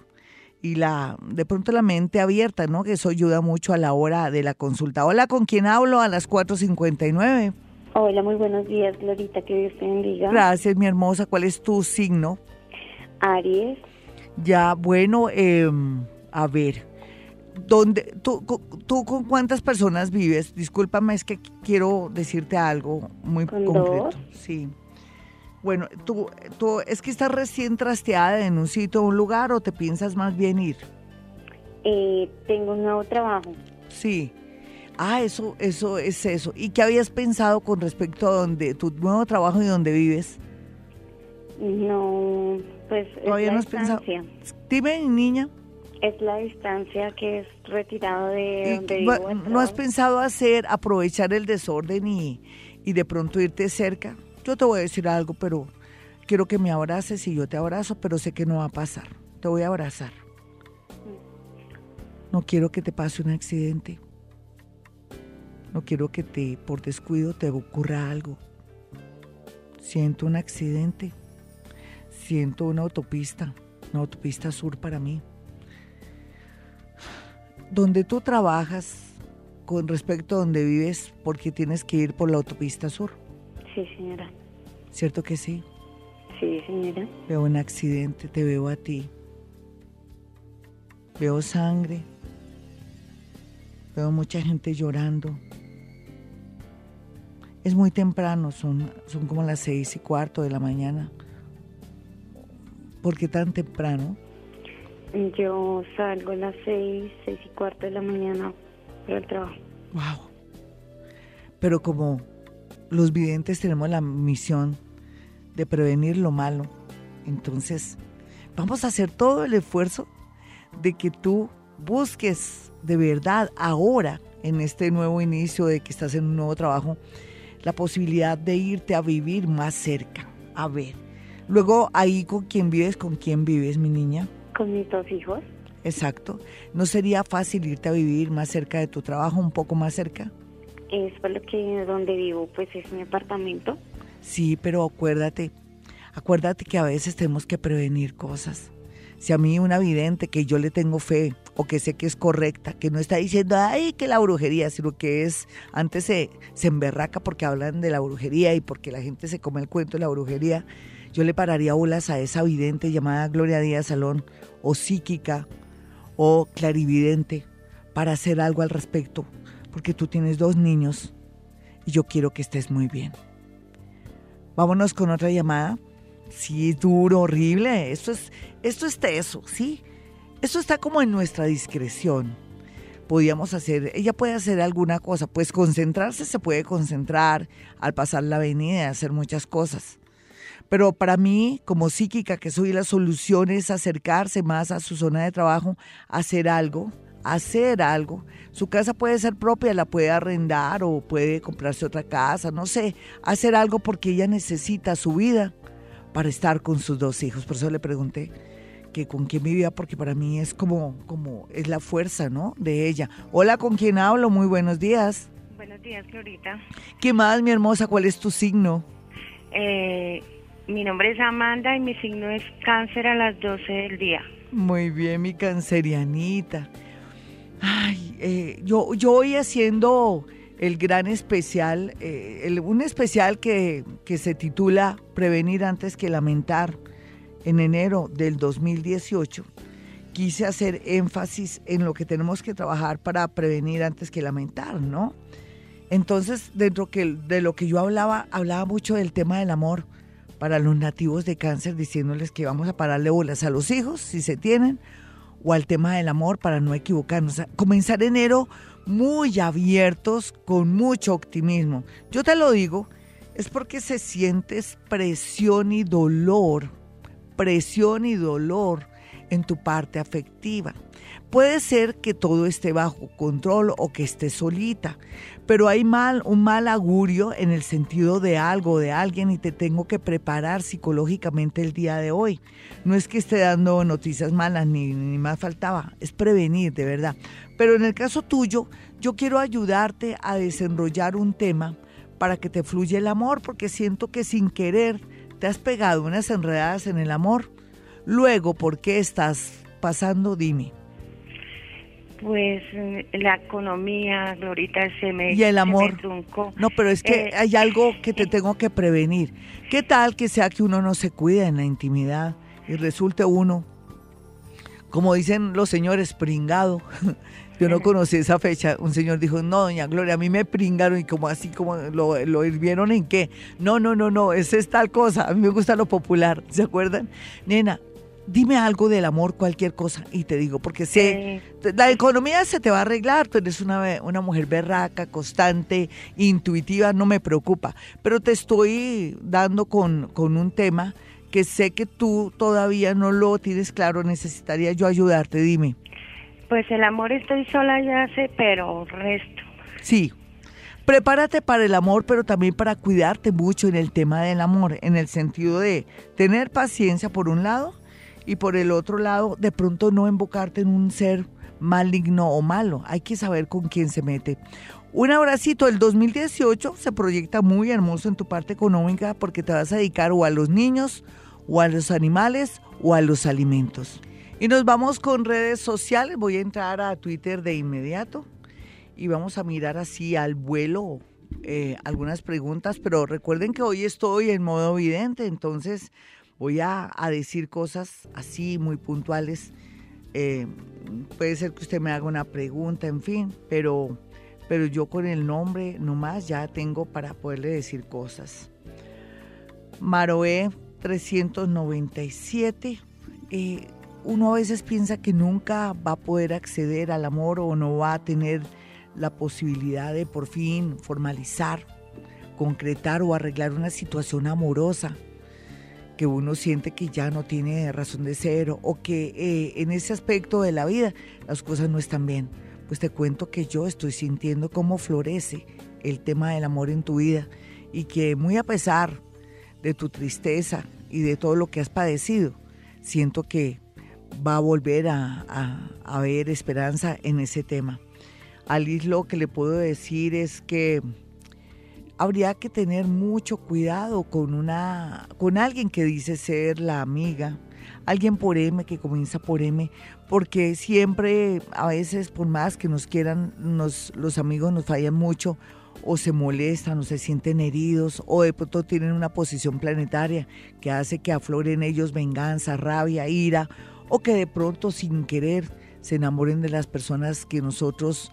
y la de pronto la mente abierta, ¿no? Que eso ayuda mucho a la hora de la consulta. Hola, ¿con quién hablo? A las 4.59. Hola, muy buenos días, Glorita, que Dios te bendiga. Gracias, mi hermosa. ¿Cuál es tu signo? Aries. Ya, bueno, em, a ver, ¿dónde, tú, tú, con cuántas personas vives? Discúlpame, es que quiero decirte algo muy concreto. Sí. Bueno, tú, tú, ¿es que estás recién trasteada en un sitio o un lugar o te piensas más bien ir? Eh, tengo un nuevo trabajo. Sí. Ah, eso, eso es eso. ¿Y qué habías pensado con respecto a donde, tu nuevo trabajo y donde vives? No, pues Todavía no has pensado. Dime, niña. Es la distancia que es retirado de donde vivo. ¿No has pensado hacer, aprovechar el desorden y, y de pronto irte cerca? Yo te voy a decir algo, pero quiero que me abraces y yo te abrazo, pero sé que no va a pasar. Te voy a abrazar. No quiero que te pase un accidente. No quiero que te, por descuido te ocurra algo. Siento un accidente. Siento una autopista, una autopista sur para mí. Donde tú trabajas con respecto a donde vives, porque tienes que ir por la autopista sur. Sí, señora. ¿Cierto que sí? Sí, señora. Veo un accidente, te veo a ti. Veo sangre. Veo mucha gente llorando Es muy temprano, son, son como las seis y cuarto de la mañana. ¿Por qué tan temprano? Yo salgo a las seis, seis y cuarto de la mañana para el trabajo. Wow. Pero como los videntes tenemos la misión de prevenir lo malo, entonces vamos a hacer todo el esfuerzo de que tú busques de verdad ahora, en este nuevo inicio de que estás en un nuevo trabajo, la posibilidad de irte a vivir más cerca. A ver, luego ahí con quién vives, con quién vives, mi niña. Con mis dos hijos. Exacto. ¿No sería fácil irte a vivir más cerca de tu trabajo, un poco más cerca? Es por lo que donde vivo, pues es mi apartamento. Sí, pero acuérdate, acuérdate que a veces tenemos que prevenir cosas. Si a mí una vidente que yo le tengo fe o que sé que es correcta, que no está diciendo, ay, que la brujería, sino que es, antes se, se emberraca porque hablan de la brujería y porque la gente se come el cuento de la brujería, yo le pararía bolas a esa vidente llamada Gloria Díaz Salón, o psíquica, o clarividente, para hacer algo al respecto, porque tú tienes dos niños y yo quiero que estés muy bien. Vámonos con otra llamada. Sí, duro, horrible. Esto es, esto es teso, ¿sí? Esto está como en nuestra discreción. Podíamos hacer, ella puede hacer alguna cosa, pues concentrarse se puede concentrar al pasar la avenida hacer muchas cosas. Pero para mí, como psíquica que soy, la solución es acercarse más a su zona de trabajo, hacer algo, hacer algo. Su casa puede ser propia, la puede arrendar o puede comprarse otra casa, no sé, hacer algo porque ella necesita su vida para estar con sus dos hijos. Por eso le pregunté que con quién vivía, porque para mí es como, como es la fuerza, ¿no? De ella. Hola, ¿con quién hablo? Muy buenos días. Buenos días, Florita. ¿Qué más, mi hermosa? ¿Cuál es tu signo? Eh, mi nombre es Amanda y mi signo es cáncer a las 12 del día. Muy bien, mi cancerianita. Ay, eh, yo, yo voy haciendo el gran especial, eh, el, un especial que, que se titula Prevenir antes que lamentar. En enero del 2018 quise hacer énfasis en lo que tenemos que trabajar para prevenir antes que lamentar, ¿no? Entonces, dentro que, de lo que yo hablaba, hablaba mucho del tema del amor para los nativos de cáncer, diciéndoles que vamos a pararle bolas a los hijos, si se tienen, o al tema del amor para no equivocarnos. Comenzar enero muy abiertos, con mucho optimismo. Yo te lo digo, es porque se sientes presión y dolor, presión y dolor en tu parte afectiva. Puede ser que todo esté bajo control o que esté solita, pero hay mal, un mal augurio en el sentido de algo, de alguien y te tengo que preparar psicológicamente el día de hoy. No es que esté dando noticias malas ni, ni más faltaba, es prevenir de verdad. Pero en el caso tuyo, yo quiero ayudarte a desenrollar un tema para que te fluya el amor, porque siento que sin querer te has pegado unas enredadas en el amor. Luego, ¿por qué estás pasando? Dime. Pues la economía, ahorita se me Y el amor. truncó. No, pero es que Eh, hay algo [laughs] que te tengo que prevenir. ¿Qué tal que sea que uno no se cuida en la intimidad y resulte uno, como dicen los señores, pringado? [laughs] Yo no conocí esa fecha. Un señor dijo, no, doña Gloria, a mí me pringaron y como así, como lo, lo hirvieron en qué. No, no, no, no, esa es tal cosa. A mí me gusta lo popular, [laughs] ¿se acuerdan? Nena, dime algo del amor, cualquier cosa, y te digo, porque sé, la economía se te va a arreglar, tú eres una, una mujer berraca, constante, intuitiva, no me preocupa, pero te estoy dando con, con un tema que sé que tú todavía no lo tienes claro, necesitaría yo ayudarte, dime. Pues el amor estoy sola ya sé, pero resto. Sí. Prepárate para el amor, pero también para cuidarte mucho en el tema del amor, en el sentido de tener paciencia por un lado y por el otro lado, de pronto no embocarte en un ser maligno o malo. Hay que saber con quién se mete. Un abracito, el 2018 se proyecta muy hermoso en tu parte económica porque te vas a dedicar o a los niños, o a los animales, o a los alimentos. Y nos vamos con redes sociales. Voy a entrar a Twitter de inmediato y vamos a mirar así al vuelo eh, algunas preguntas, pero recuerden que hoy estoy en modo vidente, entonces voy a, a decir cosas así muy puntuales. Eh, puede ser que usted me haga una pregunta, en fin, pero, pero yo con el nombre nomás ya tengo para poderle decir cosas. Maroé 397. Eh, uno a veces piensa que nunca va a poder acceder al amor o no va a tener la posibilidad de por fin formalizar, concretar o arreglar una situación amorosa que uno siente que ya no tiene razón de ser o que eh, en ese aspecto de la vida las cosas no están bien. Pues te cuento que yo estoy sintiendo cómo florece el tema del amor en tu vida y que muy a pesar de tu tristeza y de todo lo que has padecido, siento que va a volver a, a, ver esperanza en ese tema. Alice lo que le puedo decir es que habría que tener mucho cuidado con una con alguien que dice ser la amiga, alguien por M que comienza por M, porque siempre a veces por más que nos quieran nos, los amigos nos fallan mucho o se molestan o se sienten heridos o de pronto tienen una posición planetaria que hace que afloren ellos venganza, rabia, ira o que de pronto sin querer se enamoren de las personas que nosotros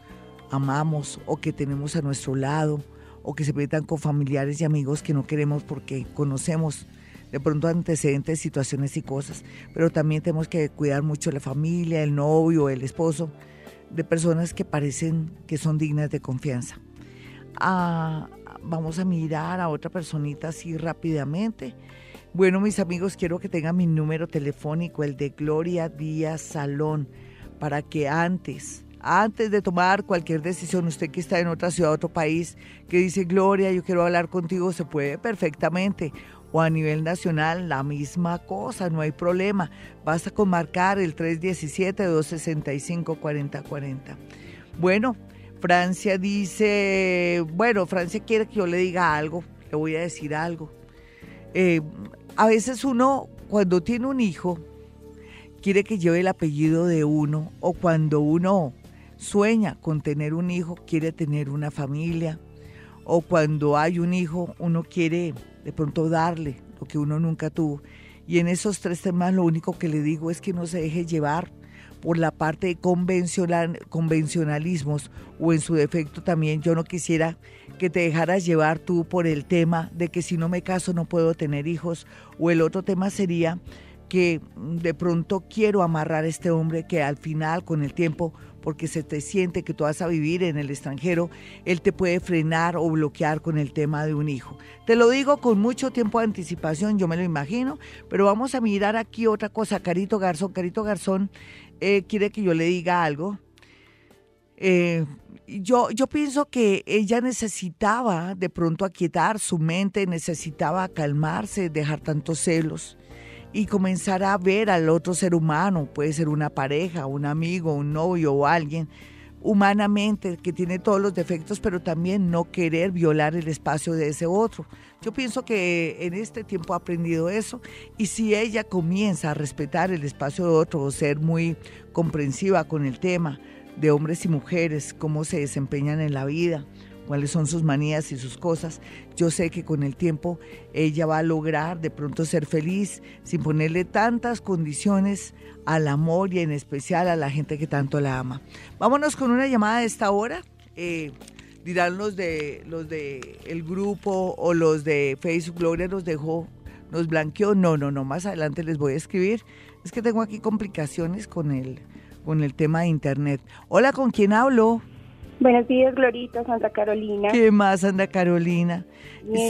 amamos o que tenemos a nuestro lado o que se metan con familiares y amigos que no queremos porque conocemos de pronto antecedentes, situaciones y cosas. Pero también tenemos que cuidar mucho la familia, el novio, el esposo, de personas que parecen que son dignas de confianza. Ah, vamos a mirar a otra personita así rápidamente. Bueno, mis amigos, quiero que tengan mi número telefónico, el de Gloria Díaz Salón, para que antes, antes de tomar cualquier decisión, usted que está en otra ciudad, otro país, que dice, Gloria, yo quiero hablar contigo, se puede perfectamente. O a nivel nacional, la misma cosa, no hay problema. Basta con marcar el 317-265-4040. Bueno, Francia dice, bueno, Francia quiere que yo le diga algo, le voy a decir algo. Eh, a veces uno, cuando tiene un hijo, quiere que lleve el apellido de uno, o cuando uno sueña con tener un hijo, quiere tener una familia, o cuando hay un hijo, uno quiere de pronto darle lo que uno nunca tuvo. Y en esos tres temas lo único que le digo es que no se deje llevar por la parte de convencional, convencionalismos o en su defecto también yo no quisiera que te dejaras llevar tú por el tema de que si no me caso no puedo tener hijos o el otro tema sería que de pronto quiero amarrar a este hombre que al final con el tiempo porque se te siente que tú vas a vivir en el extranjero, él te puede frenar o bloquear con el tema de un hijo. Te lo digo con mucho tiempo de anticipación, yo me lo imagino, pero vamos a mirar aquí otra cosa. Carito Garzón, Carito Garzón eh, quiere que yo le diga algo. Eh, yo, yo pienso que ella necesitaba de pronto aquietar su mente, necesitaba calmarse, dejar tantos celos y comenzar a ver al otro ser humano, puede ser una pareja, un amigo, un novio o alguien, humanamente, que tiene todos los defectos, pero también no querer violar el espacio de ese otro. Yo pienso que en este tiempo ha aprendido eso y si ella comienza a respetar el espacio de otro ser muy comprensiva con el tema de hombres y mujeres, cómo se desempeñan en la vida, cuáles son sus manías y sus cosas. Yo sé que con el tiempo ella va a lograr de pronto ser feliz sin ponerle tantas condiciones al amor y en especial a la gente que tanto la ama. Vámonos con una llamada de esta hora. Eh, dirán los de los de el grupo o los de Facebook Gloria nos dejó nos blanqueó. No, no, no, más adelante les voy a escribir. Es que tengo aquí complicaciones con el con el tema de internet. Hola, ¿con quién hablo? Buenos días, Glorita, Santa Carolina. ¿Qué más, Santa Carolina?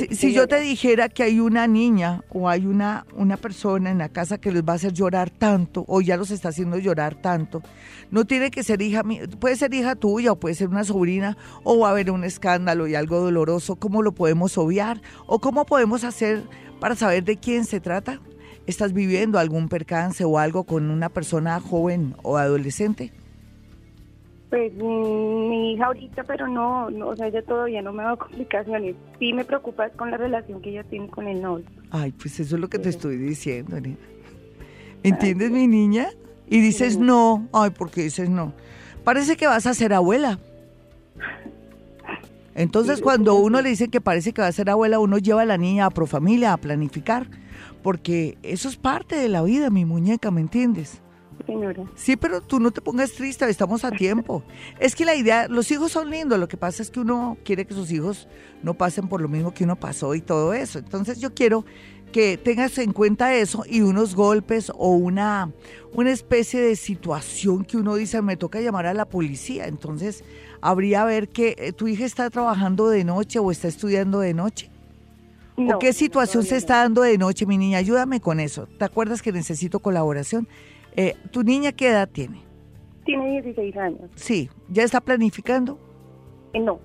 si, yo te dijera que hay una niña o hay una, una persona en la casa que les va a hacer llorar tanto, o ya los está haciendo llorar tanto, no tiene que ser hija mía, puede ser hija tuya o puede ser una sobrina, o va a haber un escándalo y algo doloroso, ¿cómo lo podemos obviar? ¿O cómo podemos hacer para saber de quién se trata? ¿Estás viviendo algún percance o algo con una persona joven o adolescente? Pues mm, mi hija ahorita, pero no, no, o sea, ella todavía no me ha dado [laughs] complicaciones. Sí me preocupa con la relación que ella tiene con el novio. Ay, pues eso es lo que te estoy diciendo, nena. ¿Entiendes, mi niña? Y dices no. Ay, ¿por qué dices no? Parece que vas a ser abuela. Entonces, cuando uno le dice que parece que va a ser abuela, uno lleva a la niña a Profamilia a planificar, porque eso es parte de la vida, mi muñeca, ¿me entiendes? Señora. Sí, pero tú no te pongas triste, estamos a tiempo. [laughs] es que la idea, los hijos son lindos, lo que pasa es que uno quiere que sus hijos no pasen por lo mismo que uno pasó y todo eso. Entonces yo quiero que tengas en cuenta eso y unos golpes o una, una especie de situación que uno dice, me toca llamar a la policía. Entonces, habría ver que eh, tu hija está trabajando de noche o está estudiando de noche. ¿O qué situación se está dando de noche, mi niña? Ayúdame con eso. ¿Te acuerdas que necesito colaboración? Eh, ¿Tu niña qué edad tiene? Tiene 16 años. Sí. ¿Ya está planificando? Eh, no.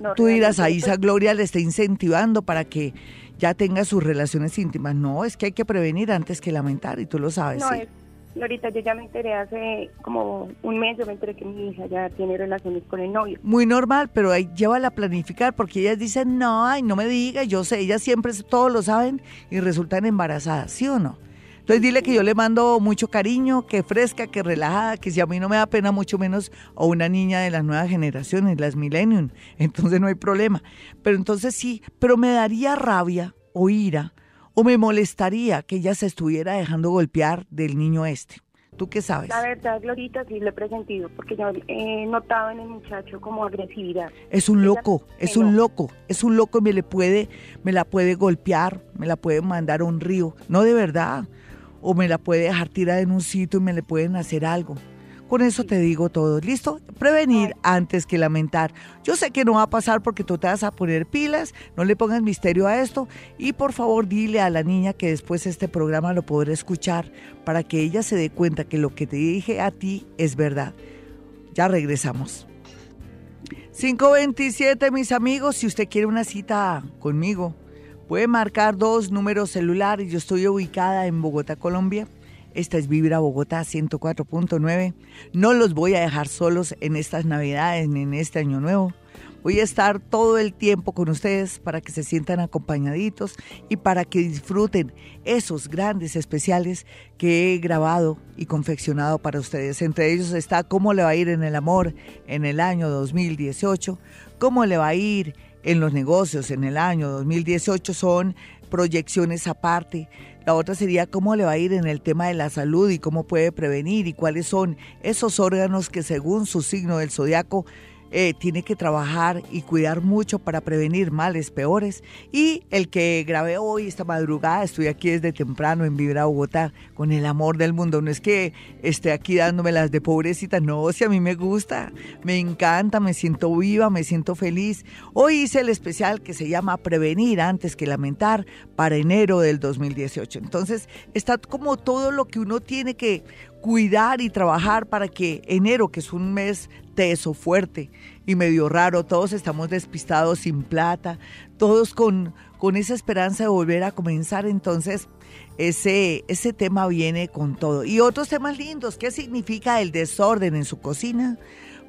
no. Tú dirás, a Isa Gloria le está incentivando para que ya tenga sus relaciones íntimas. No, es que hay que prevenir antes que lamentar y tú lo sabes. No, es, Lorita, yo ya me enteré hace como un mes, yo me enteré que mi hija ya tiene relaciones con el novio. Muy normal, pero ahí llévala a planificar porque ellas dicen, no, ay, no me diga, yo sé, ellas siempre todos lo saben y resultan embarazadas, ¿sí o no? Entonces dile que yo le mando mucho cariño, que fresca, que relajada, que si a mí no me da pena mucho menos a una niña de las nuevas generaciones, las millennium, [laughs] entonces no hay problema. Pero entonces sí, pero me daría rabia o ira o me molestaría que ella se estuviera dejando golpear del niño este. ¿Tú qué sabes? La verdad, Glorita, sí lo he presentido, porque yo he notado en el muchacho como agresividad. Es un loco, es un loco, es un loco y me le puede, me la puede golpear, me la puede mandar a un río. No de verdad o me la puede dejar tirada en un sitio y me le pueden hacer algo. Con eso te digo todo. ¿Listo? Prevenir antes que lamentar. Yo sé que no va a pasar porque tú te vas a poner pilas, no le pongas misterio a esto y por favor dile a la niña que después este programa lo podrá escuchar para que ella se dé cuenta que lo que te dije a ti es verdad. Ya regresamos. 527, mis amigos, si usted quiere una cita conmigo, Puede marcar dos números celulares. Yo estoy ubicada en Bogotá, Colombia. Esta es Vibra Bogotá 104.9. No los voy a dejar solos en estas Navidades ni en este Año Nuevo. Voy a estar todo el tiempo con ustedes para que se sientan acompañaditos y para que disfruten esos grandes especiales que he grabado y confeccionado para ustedes. Entre ellos está cómo le va a ir en el amor en el año 2018, cómo le va a ir en los negocios en el año 2018 son proyecciones aparte. La otra sería cómo le va a ir en el tema de la salud y cómo puede prevenir y cuáles son esos órganos que según su signo del zodiaco eh, tiene que trabajar y cuidar mucho para prevenir males peores. Y el que grabé hoy, esta madrugada, estoy aquí desde temprano en Vibra Bogotá con el amor del mundo. No es que esté aquí dándome las de pobrecita, no, si a mí me gusta, me encanta, me siento viva, me siento feliz. Hoy hice el especial que se llama Prevenir antes que lamentar para enero del 2018. Entonces está como todo lo que uno tiene que cuidar y trabajar para que enero, que es un mes teso, fuerte y medio raro, todos estamos despistados sin plata, todos con, con esa esperanza de volver a comenzar, entonces ese, ese tema viene con todo. Y otros temas lindos, ¿qué significa el desorden en su cocina?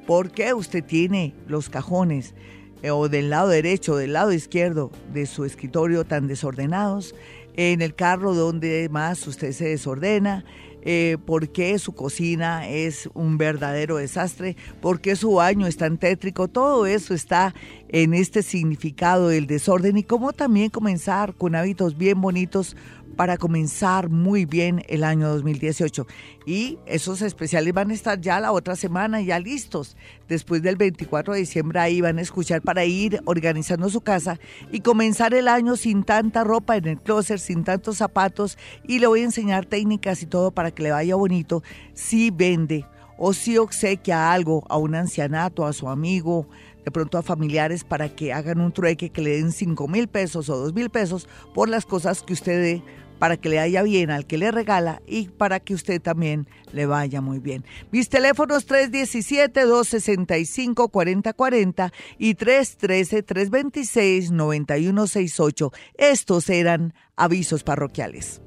¿Por qué usted tiene los cajones eh, o del lado derecho del lado izquierdo de su escritorio tan desordenados? En el carro donde más usted se desordena, eh, por qué su cocina es un verdadero desastre, por qué su baño es tan tétrico, todo eso está en este significado del desorden y cómo también comenzar con hábitos bien bonitos para comenzar muy bien el año 2018. Y esos especiales van a estar ya la otra semana, ya listos. Después del 24 de diciembre ahí van a escuchar para ir organizando su casa y comenzar el año sin tanta ropa en el closet, sin tantos zapatos. Y le voy a enseñar técnicas y todo para que le vaya bonito si vende o si obsequia algo a un ancianato, a su amigo, de pronto a familiares para que hagan un trueque que le den 5 mil pesos o 2 mil pesos por las cosas que usted dé para que le vaya bien al que le regala y para que usted también le vaya muy bien. Mis teléfonos 317-265-4040 y 313-326-9168. Estos eran avisos parroquiales.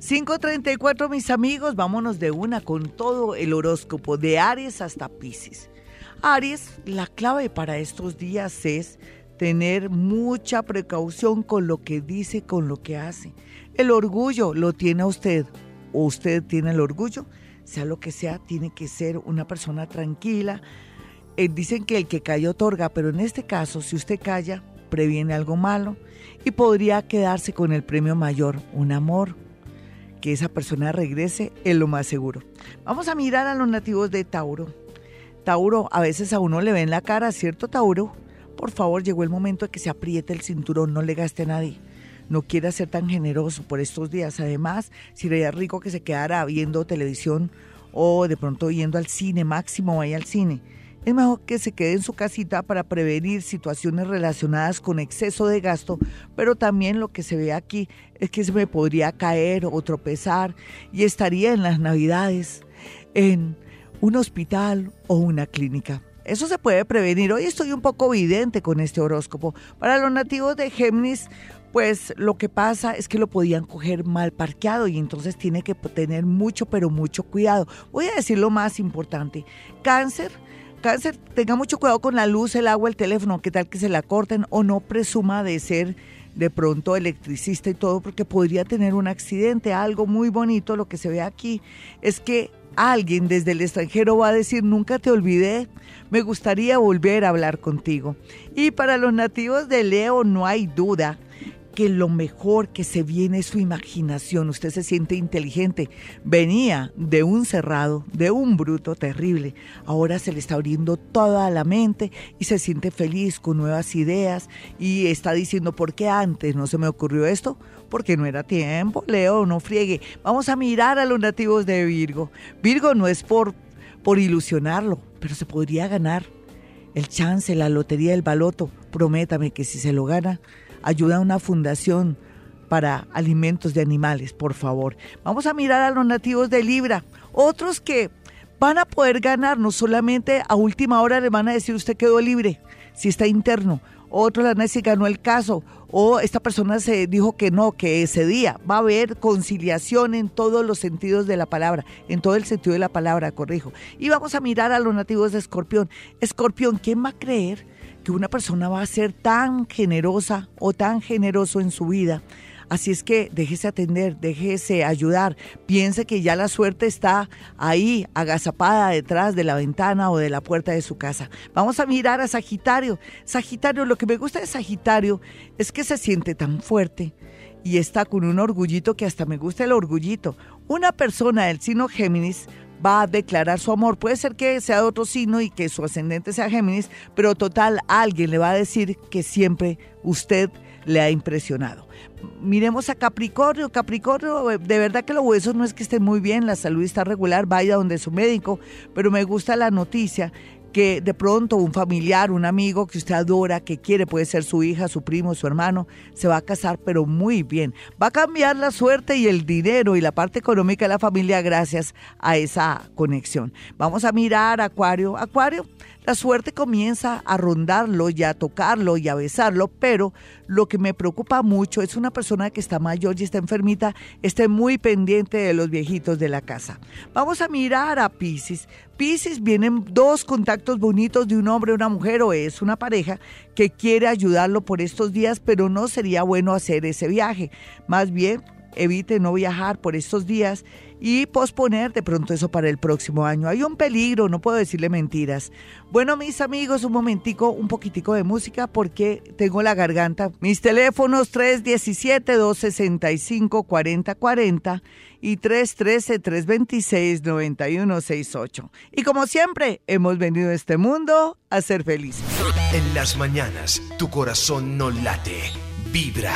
534 mis amigos, vámonos de una con todo el horóscopo de Aries hasta Pisces. Aries, la clave para estos días es tener mucha precaución con lo que dice, con lo que hace. El orgullo lo tiene usted o usted tiene el orgullo, sea lo que sea, tiene que ser una persona tranquila. Eh, dicen que el que calla otorga, pero en este caso, si usted calla, previene algo malo y podría quedarse con el premio mayor, un amor que esa persona regrese es lo más seguro. Vamos a mirar a los nativos de Tauro. Tauro, a veces a uno le ven la cara, ¿cierto, Tauro? Por favor, llegó el momento de que se apriete el cinturón, no le gaste nadie. No quiera ser tan generoso por estos días. Además, sería rico que se quedara viendo televisión o de pronto yendo al cine, máximo vaya al cine. Es mejor que se quede en su casita para prevenir situaciones relacionadas con exceso de gasto, pero también lo que se ve aquí es que se me podría caer o tropezar y estaría en las navidades en un hospital o una clínica. Eso se puede prevenir. Hoy estoy un poco evidente con este horóscopo. Para los nativos de Géminis, pues lo que pasa es que lo podían coger mal parqueado y entonces tiene que tener mucho, pero mucho cuidado. Voy a decir lo más importante. Cáncer. Cáncer, tenga mucho cuidado con la luz, el agua, el teléfono, qué tal que se la corten o no presuma de ser de pronto electricista y todo, porque podría tener un accidente. Algo muy bonito, lo que se ve aquí, es que alguien desde el extranjero va a decir, nunca te olvidé, me gustaría volver a hablar contigo. Y para los nativos de Leo no hay duda que lo mejor que se viene es su imaginación. Usted se siente inteligente. Venía de un cerrado, de un bruto terrible. Ahora se le está abriendo toda la mente y se siente feliz con nuevas ideas y está diciendo, ¿por qué antes no se me ocurrió esto? Porque no era tiempo, Leo, no friegue. Vamos a mirar a los nativos de Virgo. Virgo no es por, por ilusionarlo, pero se podría ganar el chance, la lotería del baloto. Prométame que si se lo gana, ayuda a una fundación para alimentos de animales, por favor. Vamos a mirar a los nativos de Libra, otros que van a poder ganar, no solamente a última hora le van a decir usted quedó libre, si está interno, otros le van a decir ganó el caso, o esta persona se dijo que no, que ese día va a haber conciliación en todos los sentidos de la palabra, en todo el sentido de la palabra, corrijo. Y vamos a mirar a los nativos de Escorpión. Escorpión, ¿quién va a creer? que una persona va a ser tan generosa o tan generoso en su vida. Así es que déjese atender, déjese ayudar, piense que ya la suerte está ahí, agazapada detrás de la ventana o de la puerta de su casa. Vamos a mirar a Sagitario. Sagitario, lo que me gusta de Sagitario es que se siente tan fuerte y está con un orgullito que hasta me gusta el orgullito. Una persona del signo Géminis va a declarar su amor. Puede ser que sea de otro signo y que su ascendente sea Géminis, pero total, alguien le va a decir que siempre usted le ha impresionado. Miremos a Capricornio. Capricornio, de verdad que los huesos no es que estén muy bien, la salud está regular, vaya donde su médico, pero me gusta la noticia que de pronto un familiar, un amigo que usted adora, que quiere, puede ser su hija, su primo, su hermano, se va a casar, pero muy bien. Va a cambiar la suerte y el dinero y la parte económica de la familia gracias a esa conexión. Vamos a mirar Acuario. Acuario, la suerte comienza a rondarlo y a tocarlo y a besarlo, pero lo que me preocupa mucho es una persona que está mayor y está enfermita, esté muy pendiente de los viejitos de la casa. Vamos a mirar a Pisces. Pisces vienen dos contactos bonitos de un hombre una mujer o es una pareja que quiere ayudarlo por estos días, pero no sería bueno hacer ese viaje. Más bien, evite no viajar por estos días y posponer de pronto eso para el próximo año. Hay un peligro, no puedo decirle mentiras. Bueno, mis amigos, un momentico, un poquitico de música porque tengo la garganta. Mis teléfonos 317-265-4040 y 313-326-9168. Y como siempre, hemos venido a este mundo a ser felices. En las mañanas, tu corazón no late, vibra.